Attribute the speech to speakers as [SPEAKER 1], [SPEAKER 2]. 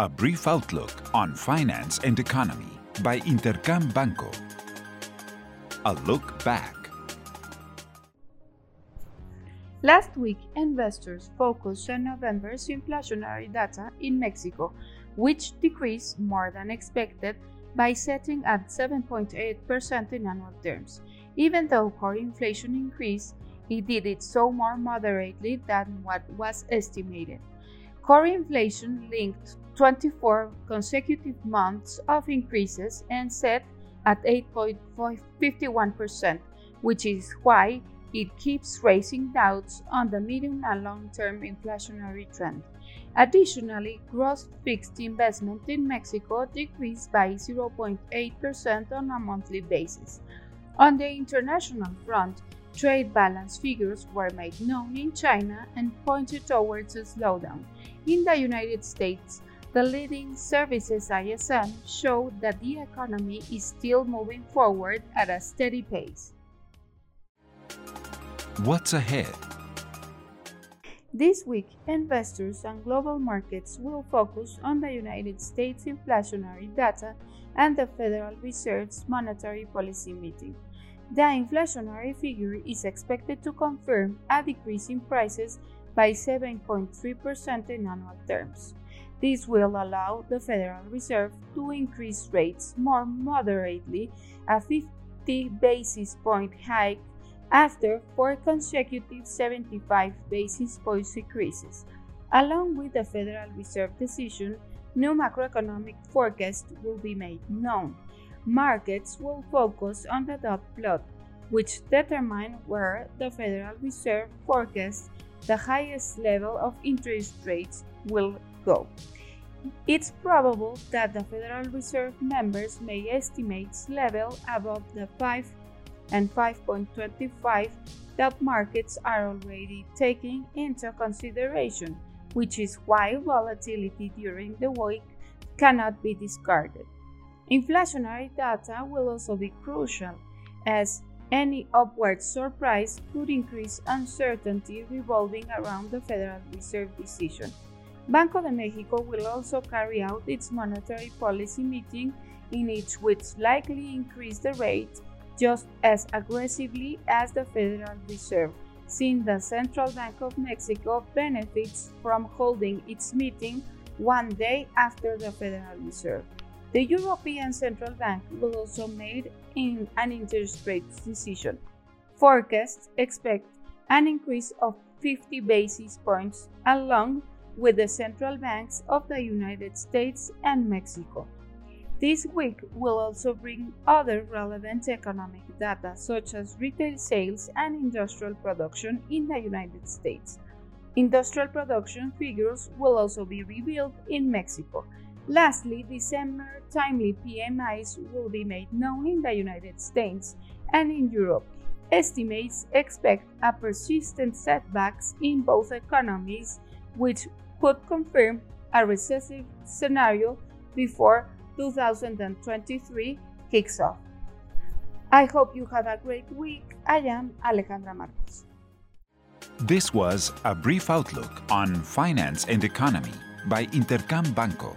[SPEAKER 1] A brief outlook on finance and economy by Intercam Banco. A look back.
[SPEAKER 2] Last week, investors focused on November's inflationary data in Mexico, which decreased more than expected by setting at 7.8% in annual terms. Even though core inflation increased, it did it so more moderately than what was estimated. Core inflation linked 24 consecutive months of increases and set at 8.51%, which is why it keeps raising doubts on the medium and long term inflationary trend. Additionally, gross fixed investment in Mexico decreased by 0.8% on a monthly basis. On the international front, trade balance figures were made known in China and pointed towards a slowdown. In the United States, the leading services ISM showed that the economy is still moving forward at a steady pace.
[SPEAKER 1] What's ahead?
[SPEAKER 2] This week, investors and global markets will focus on the United States inflationary data and the Federal Reserve's monetary policy meeting. The inflationary figure is expected to confirm a decrease in prices by 7.3% in annual terms. This will allow the Federal Reserve to increase rates more moderately, a 50 basis point hike after four consecutive 75 basis points increases. Along with the Federal Reserve decision, new macroeconomic forecasts will be made known. Markets will focus on the dot plot, which determine where the Federal Reserve forecasts the highest level of interest rates will go. It's probable that the Federal Reserve members may estimate level above the 5 and 5.25 that markets are already taking into consideration, which is why volatility during the week cannot be discarded. Inflationary data will also be crucial, as any upward surprise could increase uncertainty revolving around the Federal Reserve decision. Banco de Mexico will also carry out its monetary policy meeting in which likely increase the rate just as aggressively as the Federal Reserve, since the Central Bank of Mexico benefits from holding its meeting one day after the Federal Reserve. The European Central Bank will also make an interest rate decision. Forecasts expect an increase of 50 basis points along with the central banks of the United States and Mexico. This week will also bring other relevant economic data such as retail sales and industrial production in the United States. Industrial production figures will also be revealed in Mexico Lastly, December timely PMIs will be made known in the United States and in Europe. Estimates expect a persistent setbacks in both economies, which could confirm a recessive scenario before 2023 kicks off. I hope you have a great week. I am Alejandra Marcos.
[SPEAKER 1] This was a brief outlook on finance and economy by Intercam Banco.